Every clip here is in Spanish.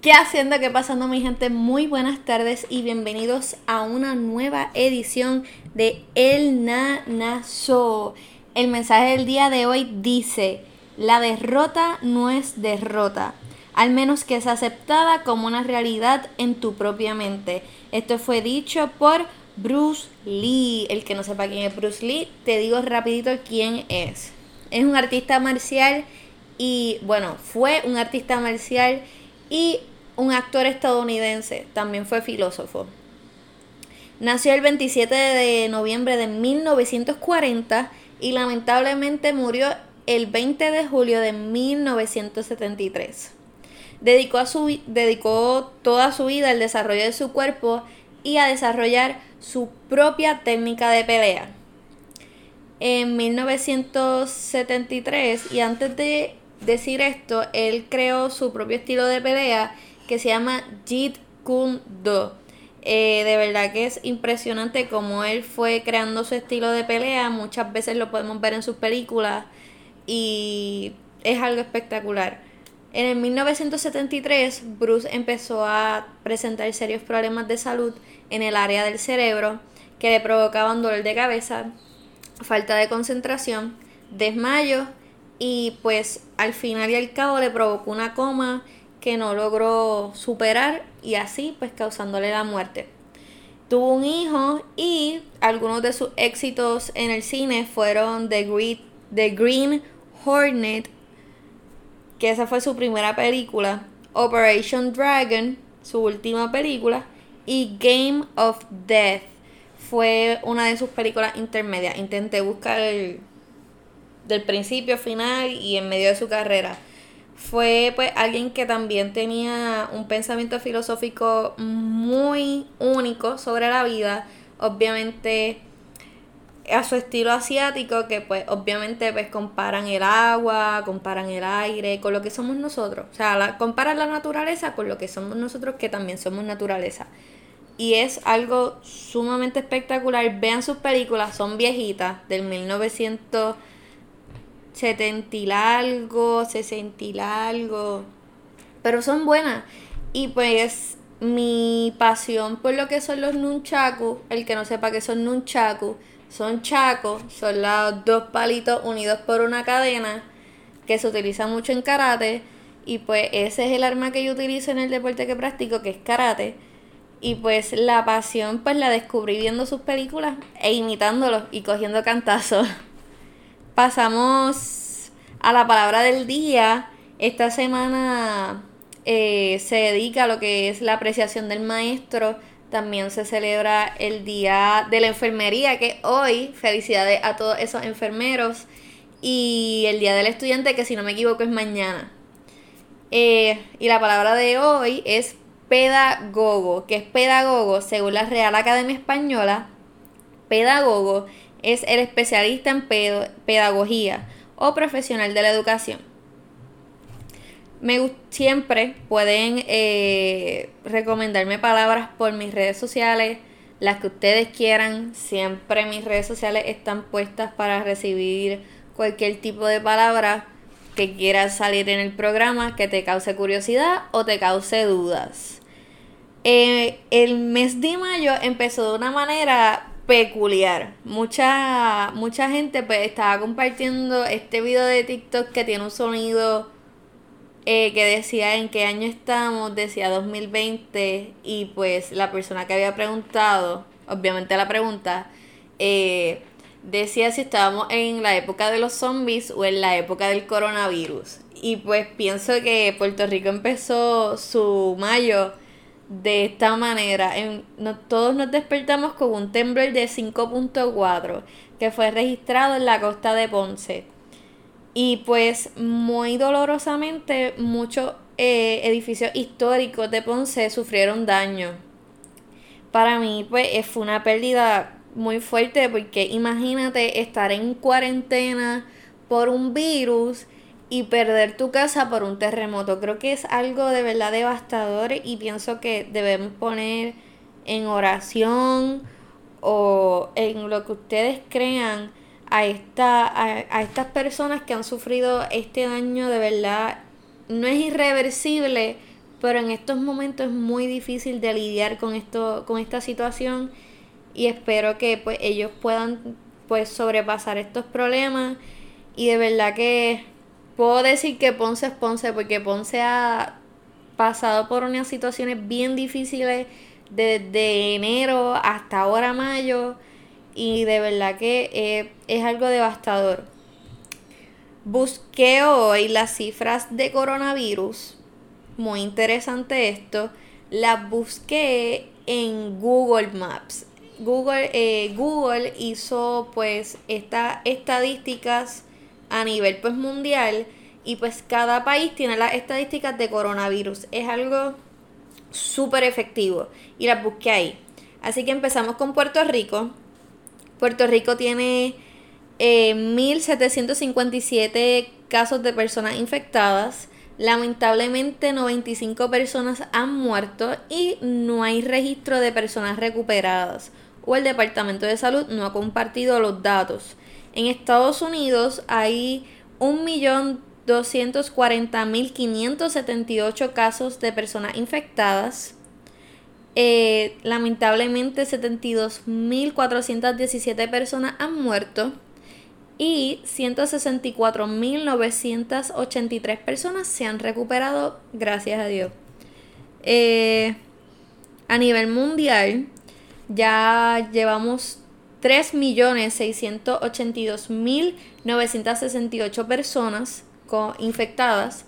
¿Qué haciendo? ¿Qué pasando mi gente? Muy buenas tardes y bienvenidos a una nueva edición de El Nana Show. El mensaje del día de hoy dice, la derrota no es derrota, al menos que sea aceptada como una realidad en tu propia mente. Esto fue dicho por Bruce Lee. El que no sepa quién es Bruce Lee, te digo rapidito quién es. Es un artista marcial y, bueno, fue un artista marcial y un actor estadounidense. También fue filósofo. Nació el 27 de noviembre de 1940 y lamentablemente murió el 20 de julio de 1973. Dedicó, a su, dedicó toda su vida al desarrollo de su cuerpo y a desarrollar su propia técnica de pelea. En 1973, y antes de decir esto, él creó su propio estilo de pelea que se llama Jeet Kune Do. Eh, de verdad que es impresionante cómo él fue creando su estilo de pelea. Muchas veces lo podemos ver en sus películas y es algo espectacular. En el 1973, Bruce empezó a presentar serios problemas de salud en el área del cerebro que le provocaban dolor de cabeza, falta de concentración, desmayo y pues al final y al cabo le provocó una coma que no logró superar y así pues causándole la muerte. Tuvo un hijo y algunos de sus éxitos en el cine fueron The Green, The Green Hornet, que esa fue su primera película, Operation Dragon, su última película, y Game of Death fue una de sus películas intermedias. Intenté buscar el, del principio, final y en medio de su carrera fue pues alguien que también tenía un pensamiento filosófico muy único sobre la vida, obviamente a su estilo asiático que pues obviamente pues comparan el agua, comparan el aire con lo que somos nosotros, o sea, comparan la naturaleza con lo que somos nosotros que también somos naturaleza. Y es algo sumamente espectacular. Vean sus películas, son viejitas, del 1900 70 y algo, 60 y algo. Pero son buenas. Y pues mi pasión por lo que son los nunchaku, el que no sepa que son nunchaku, son chacos, son los dos palitos unidos por una cadena que se utiliza mucho en karate. Y pues ese es el arma que yo utilizo en el deporte que practico, que es karate. Y pues la pasión pues la descubrí viendo sus películas e imitándolos y cogiendo cantazos. Pasamos a la palabra del día. Esta semana eh, se dedica a lo que es la apreciación del maestro. También se celebra el Día de la Enfermería, que hoy, felicidades a todos esos enfermeros. Y el Día del Estudiante, que si no me equivoco es mañana. Eh, y la palabra de hoy es pedagogo, que es pedagogo según la Real Academia Española. Pedagogo es el especialista en pedagogía o profesional de la educación. Me, siempre pueden eh, recomendarme palabras por mis redes sociales, las que ustedes quieran. Siempre mis redes sociales están puestas para recibir cualquier tipo de palabra que quiera salir en el programa, que te cause curiosidad o te cause dudas. Eh, el mes de mayo empezó de una manera peculiar. Mucha, mucha gente pues estaba compartiendo este video de TikTok que tiene un sonido eh, que decía en qué año estamos, decía 2020 y pues la persona que había preguntado, obviamente la pregunta, eh, decía si estábamos en la época de los zombies o en la época del coronavirus. Y pues pienso que Puerto Rico empezó su mayo de esta manera. Todos nos despertamos con un temblor de 5.4 que fue registrado en la costa de Ponce. Y pues muy dolorosamente muchos eh, edificios históricos de Ponce sufrieron daño. Para mí pues fue una pérdida muy fuerte porque imagínate estar en cuarentena por un virus y perder tu casa por un terremoto. Creo que es algo de verdad devastador y pienso que debemos poner en oración o en lo que ustedes crean a, esta, a, estas personas que han sufrido este daño de verdad. No es irreversible, pero en estos momentos es muy difícil de lidiar con esto, con esta situación y espero que pues ellos puedan pues sobrepasar estos problemas y de verdad que puedo decir que Ponce es Ponce porque Ponce ha pasado por unas situaciones bien difíciles desde enero hasta ahora mayo y de verdad que eh, es algo devastador. Busqué hoy las cifras de coronavirus, muy interesante esto, las busqué en Google Maps. Google, eh, Google hizo pues estas estadísticas a nivel pues mundial y pues cada país tiene las estadísticas de coronavirus. Es algo súper efectivo y las busqué ahí. Así que empezamos con Puerto Rico. Puerto Rico tiene eh, 1.757 casos de personas infectadas. Lamentablemente 95 personas han muerto y no hay registro de personas recuperadas o el Departamento de Salud no ha compartido los datos. En Estados Unidos hay 1.240.578 casos de personas infectadas. Eh, lamentablemente 72.417 personas han muerto y 164.983 personas se han recuperado, gracias a Dios. Eh, a nivel mundial, ya llevamos 3.682.968 personas infectadas.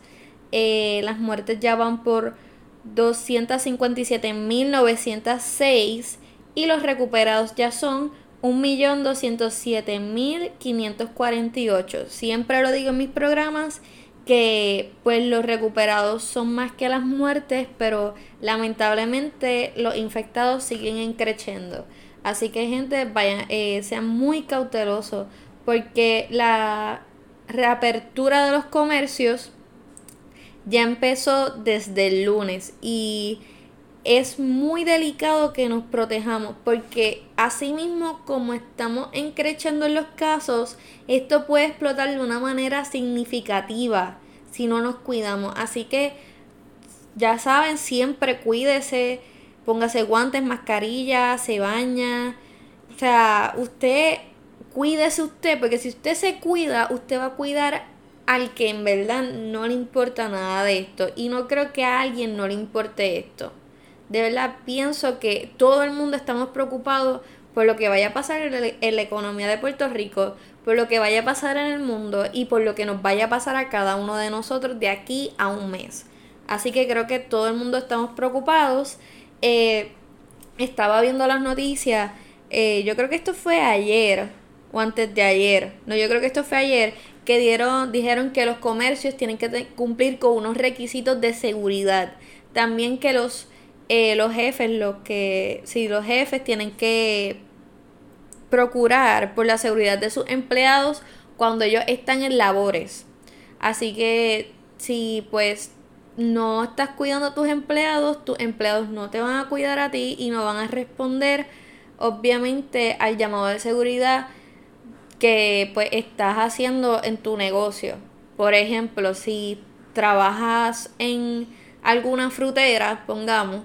Eh, las muertes ya van por 257.906 y los recuperados ya son 1.207.548. Siempre lo digo en mis programas que pues los recuperados son más que las muertes, pero lamentablemente los infectados siguen creciendo. Así que gente, vayan, eh, sean muy cautelosos porque la reapertura de los comercios ya empezó desde el lunes y es muy delicado que nos protejamos porque así mismo como estamos encrechando en los casos, esto puede explotar de una manera significativa si no nos cuidamos. Así que ya saben, siempre cuídese, póngase guantes, mascarilla, se baña. O sea, usted cuídese usted, porque si usted se cuida, usted va a cuidar al que en verdad no le importa nada de esto. Y no creo que a alguien no le importe esto. De verdad pienso que todo el mundo estamos preocupados por lo que vaya a pasar en la economía de Puerto Rico, por lo que vaya a pasar en el mundo y por lo que nos vaya a pasar a cada uno de nosotros de aquí a un mes. Así que creo que todo el mundo estamos preocupados. Eh, estaba viendo las noticias, eh, yo creo que esto fue ayer o antes de ayer, no, yo creo que esto fue ayer, que dieron, dijeron que los comercios tienen que cumplir con unos requisitos de seguridad. También que los eh, los jefes, los que, si los jefes tienen que procurar por la seguridad de sus empleados cuando ellos están en labores. Así que si pues no estás cuidando a tus empleados, tus empleados no te van a cuidar a ti y no van a responder obviamente al llamado de seguridad que pues estás haciendo en tu negocio. Por ejemplo, si trabajas en alguna frutera, pongamos,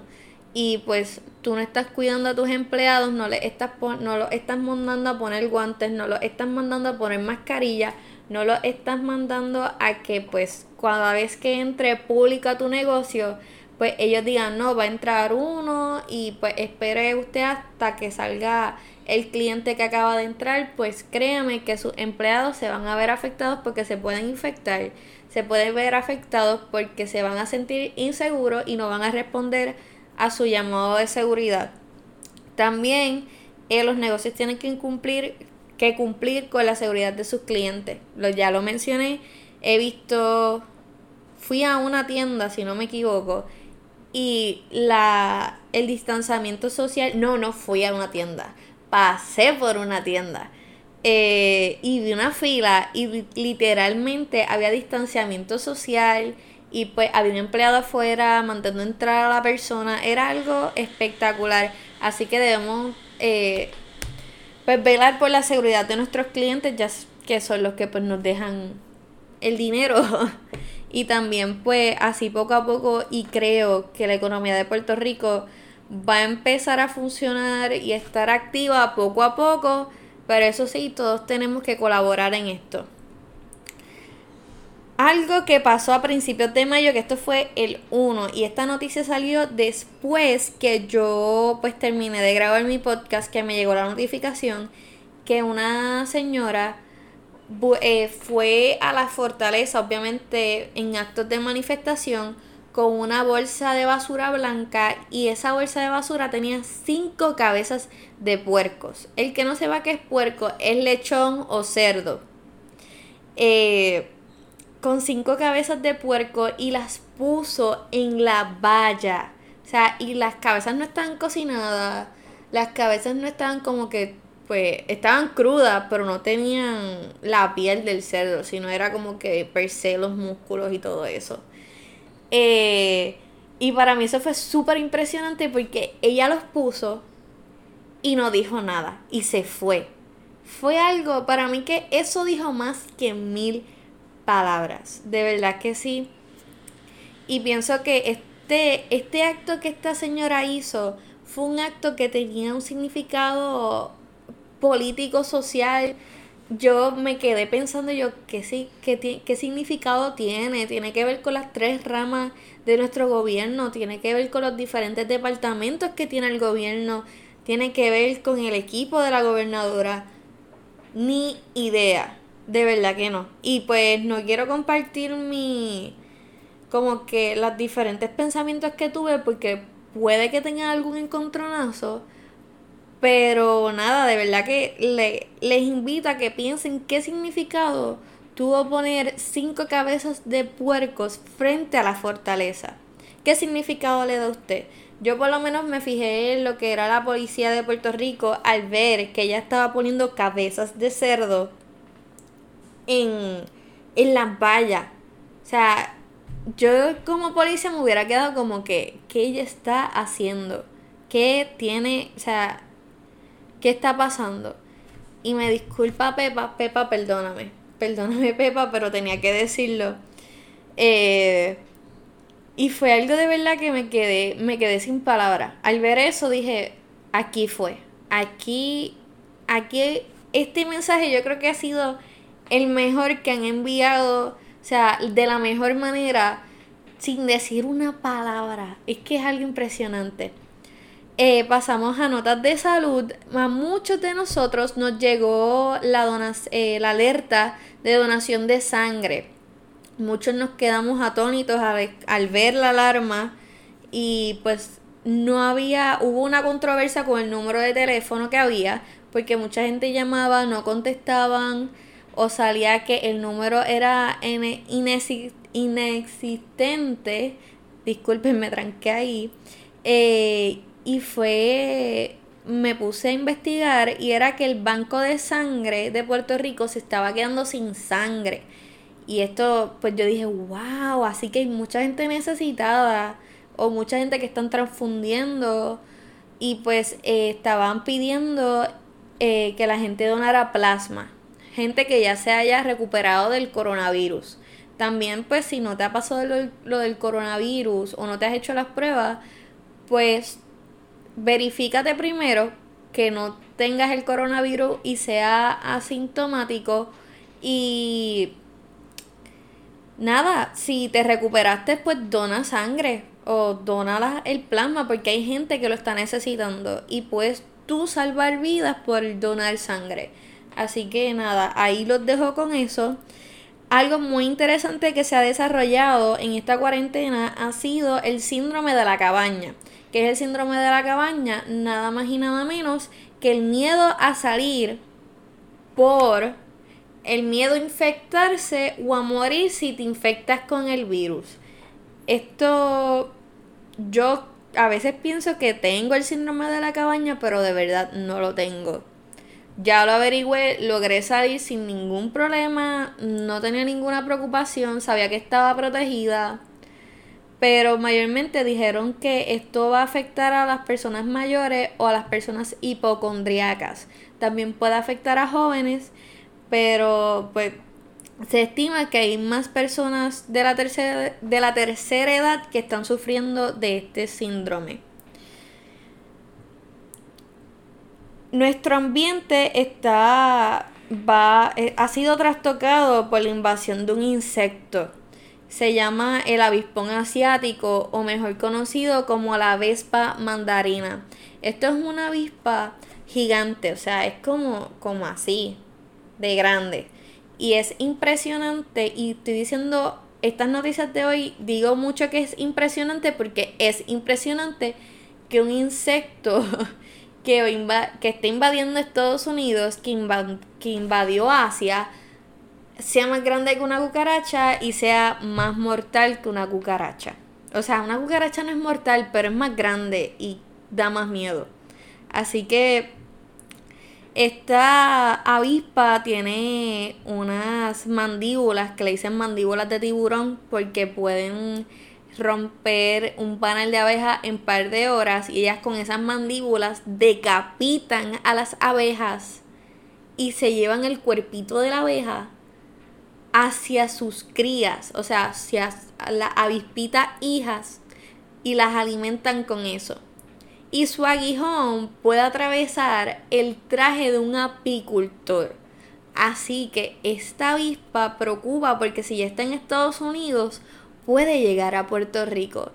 y pues tú no estás cuidando a tus empleados, no le estás no estás mandando a poner guantes, no los estás mandando a poner mascarilla, no los estás mandando a que pues cada vez que entre público a tu negocio, pues ellos digan, no, va a entrar uno y pues espere usted hasta que salga el cliente que acaba de entrar, pues créame que sus empleados se van a ver afectados porque se pueden infectar, se pueden ver afectados porque se van a sentir inseguros y no van a responder a su llamado de seguridad. También eh, los negocios tienen que cumplir, que cumplir con la seguridad de sus clientes. Lo, ya lo mencioné, he visto, fui a una tienda, si no me equivoco, y la, el distanciamiento social, no, no fui a una tienda, pasé por una tienda. Eh, y vi una fila y literalmente había distanciamiento social y pues había un empleado afuera mandando entrar a la persona, era algo espectacular, así que debemos eh, pues velar por la seguridad de nuestros clientes, ya que son los que pues nos dejan el dinero y también pues así poco a poco y creo que la economía de Puerto Rico va a empezar a funcionar y estar activa poco a poco, pero eso sí, todos tenemos que colaborar en esto. Algo que pasó a principios de mayo, que esto fue el 1, y esta noticia salió después que yo pues terminé de grabar mi podcast, que me llegó la notificación que una señora eh, fue a la fortaleza, obviamente en actos de manifestación, con una bolsa de basura blanca y esa bolsa de basura tenía cinco cabezas de puercos. El que no sepa qué es puerco es lechón o cerdo. Eh, con cinco cabezas de puerco y las puso en la valla. O sea, y las cabezas no estaban cocinadas, las cabezas no estaban como que, pues, estaban crudas, pero no tenían la piel del cerdo, sino era como que per se los músculos y todo eso. Eh, y para mí eso fue súper impresionante porque ella los puso y no dijo nada y se fue. Fue algo para mí que eso dijo más que mil palabras. De verdad que sí. Y pienso que este, este acto que esta señora hizo fue un acto que tenía un significado político, social, yo me quedé pensando yo qué sí, qué, qué significado tiene, tiene que ver con las tres ramas de nuestro gobierno, tiene que ver con los diferentes departamentos que tiene el gobierno, tiene que ver con el equipo de la gobernadora. Ni idea, de verdad que no. Y pues no quiero compartir mi como que los diferentes pensamientos que tuve porque puede que tenga algún encontronazo pero nada, de verdad que le, les invito a que piensen qué significado tuvo poner cinco cabezas de puercos frente a la fortaleza. ¿Qué significado le da a usted? Yo por lo menos me fijé en lo que era la policía de Puerto Rico al ver que ella estaba poniendo cabezas de cerdo en, en las vallas. O sea, yo como policía me hubiera quedado como que, ¿qué ella está haciendo? ¿Qué tiene? O sea, ¿qué está pasando? Y me disculpa Pepa, Pepa, perdóname, perdóname Pepa, pero tenía que decirlo. Eh, y fue algo de verdad que me quedé, me quedé sin palabras. Al ver eso dije, aquí fue, aquí, aquí, este mensaje yo creo que ha sido el mejor que han enviado, o sea, de la mejor manera, sin decir una palabra. Es que es algo impresionante. Eh, pasamos a notas de salud. A muchos de nosotros nos llegó la, eh, la alerta de donación de sangre. Muchos nos quedamos atónitos al, ver la alarma y pues no había, hubo una controversia con el número de teléfono que había porque mucha gente llamaba, no contestaban o salía que el número era inexistente. Disculpen, me tranqué ahí. Eh, y fue me puse a investigar y era que el banco de sangre de Puerto Rico se estaba quedando sin sangre. Y esto, pues yo dije, wow, así que hay mucha gente necesitada o mucha gente que están transfundiendo y pues eh, estaban pidiendo eh, que la gente donara plasma. Gente que ya se haya recuperado del coronavirus. También pues si no te ha pasado lo, lo del coronavirus o no te has hecho las pruebas, pues verifícate primero que no tengas el coronavirus y sea asintomático y nada, si te recuperaste pues dona sangre o dona el plasma porque hay gente que lo está necesitando y puedes tú salvar vidas por donar sangre. Así que nada, ahí los dejo con eso. Algo muy interesante que se ha desarrollado en esta cuarentena ha sido el síndrome de la cabaña que es el síndrome de la cabaña, nada más y nada menos que el miedo a salir por el miedo a infectarse o a morir si te infectas con el virus. Esto yo a veces pienso que tengo el síndrome de la cabaña, pero de verdad no lo tengo. Ya lo averigüé, logré salir sin ningún problema, no tenía ninguna preocupación, sabía que estaba protegida pero mayormente dijeron que esto va a afectar a las personas mayores o a las personas hipocondriacas. También puede afectar a jóvenes, pero pues se estima que hay más personas de la tercera, de la tercera edad que están sufriendo de este síndrome. Nuestro ambiente está va, eh, ha sido trastocado por la invasión de un insecto. Se llama el avispón asiático o mejor conocido como la vespa mandarina. Esto es una avispa gigante, o sea, es como, como así, de grande. Y es impresionante y estoy diciendo estas noticias de hoy, digo mucho que es impresionante porque es impresionante que un insecto que, que está invadiendo Estados Unidos, que, que invadió Asia, sea más grande que una cucaracha y sea más mortal que una cucaracha. O sea, una cucaracha no es mortal, pero es más grande y da más miedo. Así que esta avispa tiene unas mandíbulas que le dicen mandíbulas de tiburón porque pueden romper un panel de abejas en par de horas y ellas con esas mandíbulas decapitan a las abejas y se llevan el cuerpito de la abeja hacia sus crías, o sea, hacia las avispitas hijas y las alimentan con eso. Y su aguijón puede atravesar el traje de un apicultor. Así que esta avispa preocupa porque si ya está en Estados Unidos, puede llegar a Puerto Rico.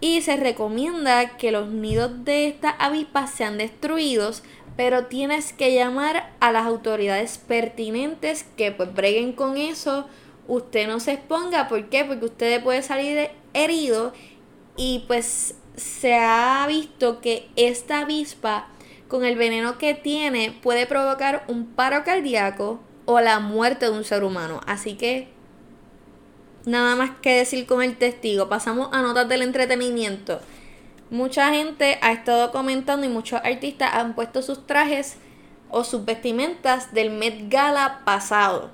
Y se recomienda que los nidos de estas avispas sean destruidos, pero tienes que llamar a las autoridades pertinentes que pues breguen con eso. Usted no se exponga, ¿por qué? Porque usted puede salir herido y pues se ha visto que esta avispa con el veneno que tiene puede provocar un paro cardíaco o la muerte de un ser humano. Así que nada más que decir con el testigo. Pasamos a notas del entretenimiento. Mucha gente ha estado comentando y muchos artistas han puesto sus trajes o sus vestimentas del Met Gala pasado.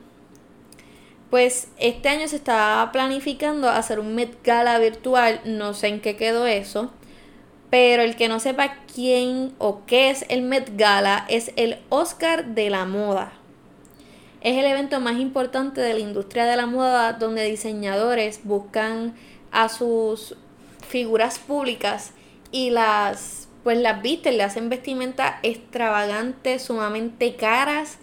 Pues este año se estaba planificando hacer un Met Gala virtual, no sé en qué quedó eso, pero el que no sepa quién o qué es el Met Gala es el Oscar de la moda. Es el evento más importante de la industria de la moda donde diseñadores buscan a sus figuras públicas y las pues las visten, le hacen vestimentas extravagantes, sumamente caras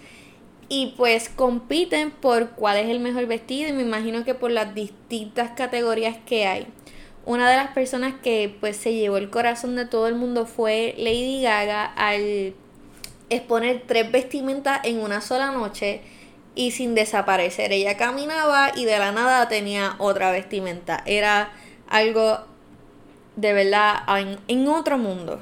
y pues compiten por cuál es el mejor vestido y me imagino que por las distintas categorías que hay. Una de las personas que pues se llevó el corazón de todo el mundo fue Lady Gaga al exponer tres vestimentas en una sola noche y sin desaparecer. Ella caminaba y de la nada tenía otra vestimenta. Era algo de verdad en, otro mundo.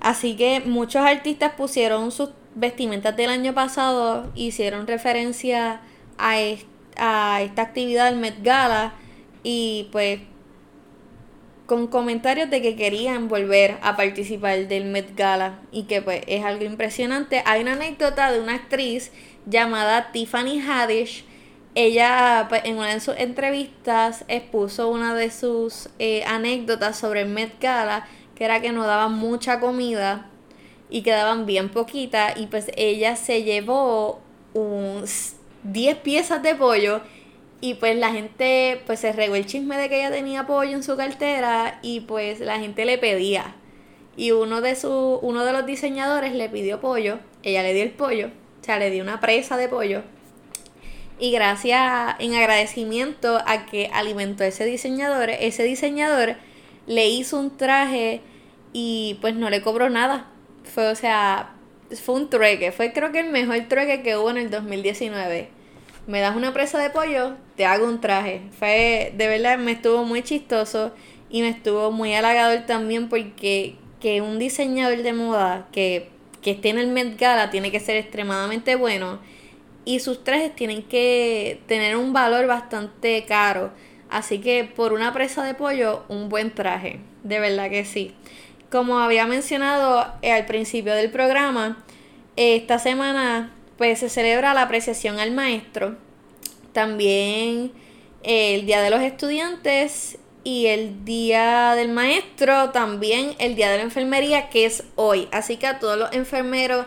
Así que muchos artistas pusieron sus vestimentas del año pasado, hicieron referencia a, a esta actividad del Met Gala y pues con comentarios de que querían volver a participar del Met Gala y que pues es algo impresionante. Hay una anécdota de una actriz llamada Tiffany Haddish. Ella pues, en una de sus entrevistas expuso una de sus eh, anécdotas sobre el Met Gala, que era que no daban mucha comida y quedaban bien poquita y pues ella se llevó un 10 piezas de pollo y pues la gente pues se regó el chisme de que ella tenía pollo en su cartera y pues la gente le pedía y uno de su uno de los diseñadores le pidió pollo ella le dio el pollo o sea, le di una presa de pollo. Y gracias, en agradecimiento a que alimentó ese diseñador, ese diseñador le hizo un traje y pues no le cobró nada. Fue, o sea, fue un trueque. Fue creo que el mejor trueque que hubo en el 2019. Me das una presa de pollo, te hago un traje. Fue, de verdad, me estuvo muy chistoso y me estuvo muy halagador también porque que un diseñador de moda que que esté en el Met Gala tiene que ser extremadamente bueno y sus trajes tienen que tener un valor bastante caro. Así que por una presa de pollo, un buen traje. De verdad que sí. Como había mencionado eh, al principio del programa, esta semana pues se celebra la apreciación al maestro. También eh, el Día de los Estudiantes y el día del maestro, también el día de la enfermería, que es hoy. Así que a todos los enfermeros,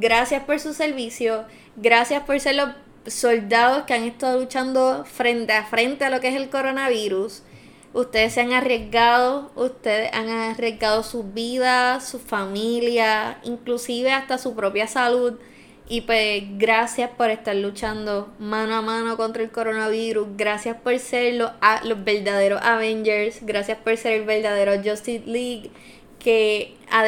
gracias por su servicio, gracias por ser los soldados que han estado luchando frente a frente a lo que es el coronavirus. Ustedes se han arriesgado, ustedes han arriesgado sus vidas, su familia, inclusive hasta su propia salud. Y pues gracias por estar luchando mano a mano contra el coronavirus. Gracias por ser los, los verdaderos Avengers. Gracias por ser el verdadero Justice League que ha,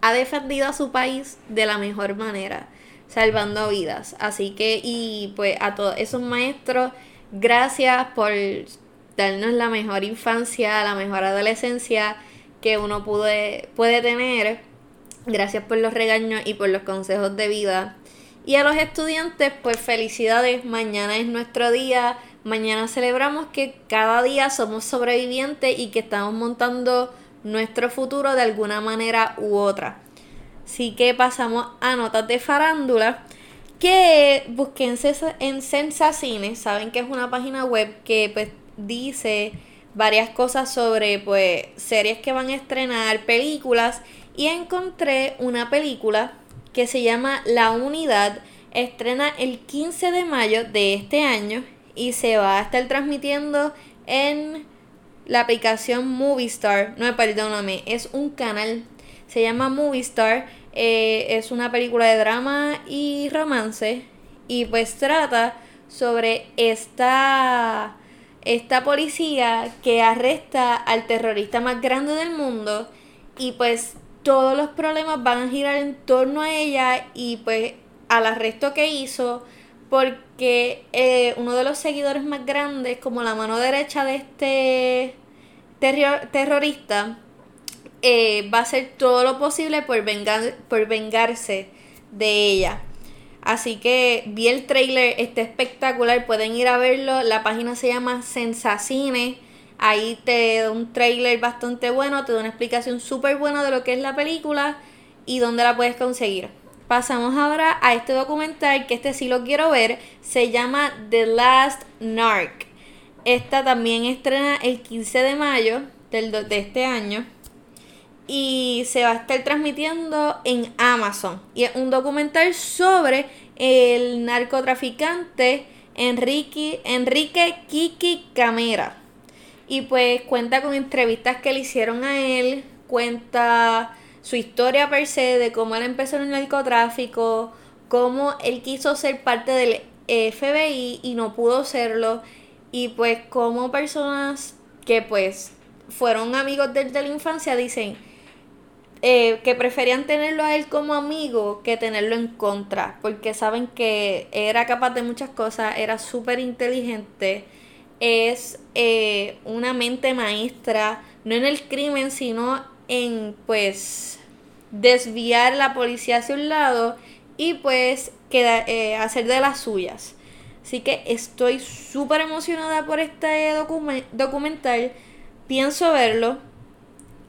ha defendido a su país de la mejor manera salvando vidas. Así que, y pues a todos esos maestros, gracias por darnos la mejor infancia, la mejor adolescencia que uno puede, puede tener. Gracias por los regaños y por los consejos de vida. Y a los estudiantes, pues felicidades, mañana es nuestro día. Mañana celebramos que cada día somos sobrevivientes y que estamos montando nuestro futuro de alguna manera u otra. Así que pasamos a notas de farándula. Que busquen en Sensacine, saben que es una página web que pues dice varias cosas sobre pues series que van a estrenar, películas y encontré una película que se llama La Unidad, estrena el 15 de mayo de este año y se va a estar transmitiendo en la aplicación Movistar, no, perdóname, es un canal, se llama Movistar eh, es una película de drama y romance y pues trata sobre esta, esta policía que arresta al terrorista más grande del mundo y pues todos los problemas van a girar en torno a ella y pues al arresto que hizo porque eh, uno de los seguidores más grandes como la mano derecha de este terrorista eh, va a hacer todo lo posible por, por vengarse de ella. Así que vi el trailer, está espectacular, pueden ir a verlo. La página se llama Sensacine. Ahí te da un trailer bastante bueno, te da una explicación súper buena de lo que es la película y dónde la puedes conseguir. Pasamos ahora a este documental, que este sí lo quiero ver, se llama The Last Narc. Esta también estrena el 15 de mayo del, de este año y se va a estar transmitiendo en Amazon. Y es un documental sobre el narcotraficante Enrique, Enrique Kiki Camera. Y pues cuenta con entrevistas que le hicieron a él, cuenta su historia per se de cómo él empezó en el narcotráfico, cómo él quiso ser parte del FBI y no pudo serlo, y pues cómo personas que pues fueron amigos desde la infancia dicen, eh, que preferían tenerlo a él como amigo que tenerlo en contra, porque saben que era capaz de muchas cosas, era súper inteligente, es eh, una mente maestra, no en el crimen, sino en pues desviar la policía hacia un lado y pues queda, eh, hacer de las suyas. Así que estoy súper emocionada por este documental, pienso verlo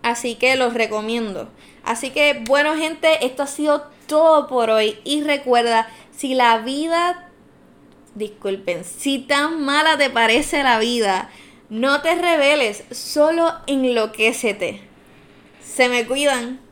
Así que los recomiendo. Así que, bueno, gente, esto ha sido todo por hoy. Y recuerda, si la vida, disculpen, si tan mala te parece la vida, no te reveles, solo enloquécete. Se me cuidan.